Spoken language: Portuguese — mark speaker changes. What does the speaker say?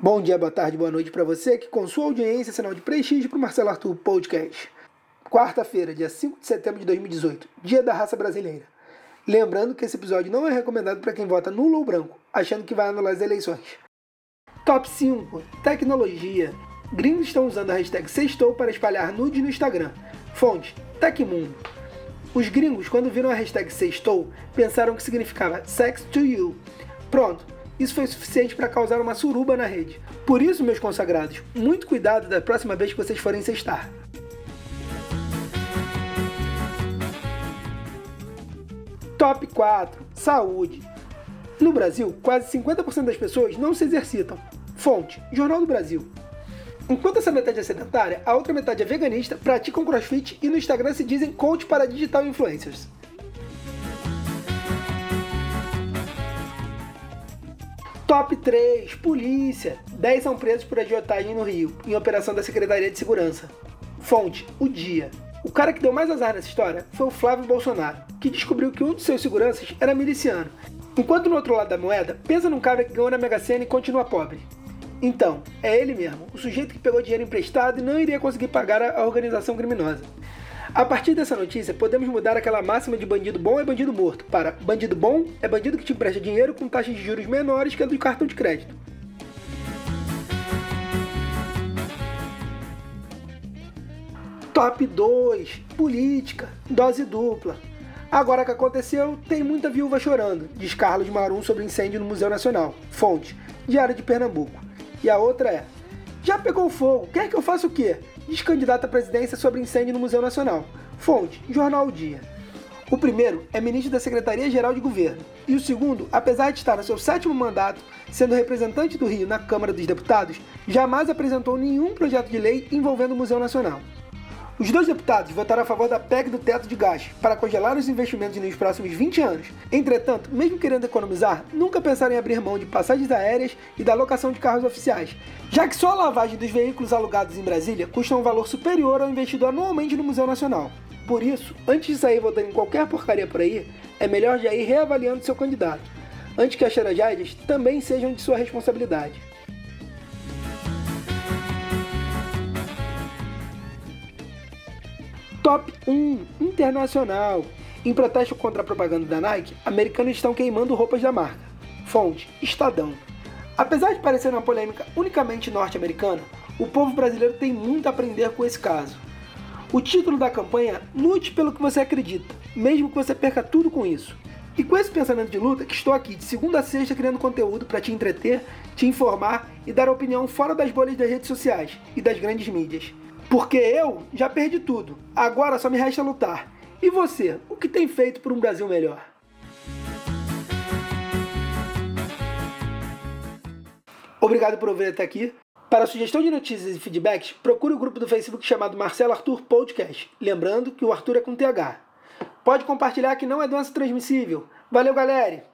Speaker 1: Bom dia, boa tarde, boa noite para você que com sua audiência sinal de prestígio para o Marcelo Arthur Podcast. Quarta-feira, dia 5 de setembro de 2018, dia da raça brasileira. Lembrando que esse episódio não é recomendado para quem vota nulo ou branco, achando que vai anular as eleições. Top 5. Tecnologia. Gringos estão usando a hashtag Sextou para espalhar nudes no Instagram. Fonte: Tecmundo. Os gringos, quando viram a hashtag Sextou, pensaram que significava Sex to You. Pronto, isso foi suficiente para causar uma suruba na rede. Por isso, meus consagrados, muito cuidado da próxima vez que vocês forem cestar. Top 4 Saúde. No Brasil, quase 50% das pessoas não se exercitam. Fonte: Jornal do Brasil. Enquanto essa metade é sedentária, a outra metade é veganista, praticam crossfit e no Instagram se dizem coach para digital influencers. Top 3, polícia. 10 são presos por agiotagem no Rio, em operação da Secretaria de Segurança. Fonte, o dia. O cara que deu mais azar nessa história foi o Flávio Bolsonaro, que descobriu que um de seus seguranças era miliciano. Enquanto no outro lado da moeda, pensa num cara que ganhou na Mega Sena e continua pobre. Então, é ele mesmo, o sujeito que pegou dinheiro emprestado e não iria conseguir pagar a organização criminosa. A partir dessa notícia, podemos mudar aquela máxima de bandido bom é bandido morto para bandido bom é bandido que te empresta dinheiro com taxas de juros menores que a do cartão de crédito. Top 2: Política, dose dupla. Agora que aconteceu, tem muita viúva chorando, diz Carlos Marum sobre incêndio no Museu Nacional. Fonte: Diário de Pernambuco. E a outra é: Já pegou fogo, quer que eu faça o quê? diz candidato à presidência sobre incêndio no Museu Nacional. Fonte: Jornal o Dia. O primeiro é ministro da Secretaria-Geral de Governo, e o segundo, apesar de estar no seu sétimo mandato, sendo representante do Rio na Câmara dos Deputados, jamais apresentou nenhum projeto de lei envolvendo o Museu Nacional. Os dois deputados votaram a favor da PEC do teto de gás para congelar os investimentos nos próximos 20 anos. Entretanto, mesmo querendo economizar, nunca pensaram em abrir mão de passagens aéreas e da locação de carros oficiais, já que só a lavagem dos veículos alugados em Brasília custa um valor superior ao investido anualmente no Museu Nacional. Por isso, antes de sair votando em qualquer porcaria por aí, é melhor já ir reavaliando seu candidato, antes que as tragédias também sejam de sua responsabilidade. Top 1 Internacional. Em protesto contra a propaganda da Nike, americanos estão queimando roupas da marca. Fonte: Estadão. Apesar de parecer uma polêmica unicamente norte-americana, o povo brasileiro tem muito a aprender com esse caso. O título da campanha é Lute pelo que você acredita, mesmo que você perca tudo com isso. E com esse pensamento de luta que estou aqui de segunda a sexta criando conteúdo para te entreter, te informar e dar opinião fora das bolhas das redes sociais e das grandes mídias. Porque eu já perdi tudo. Agora só me resta lutar. E você, o que tem feito por um Brasil melhor? Obrigado por ouvir até aqui. Para sugestão de notícias e feedbacks, procure o grupo do Facebook chamado Marcelo Arthur Podcast. Lembrando que o Arthur é com TH. Pode compartilhar que não é doença transmissível. Valeu, galera!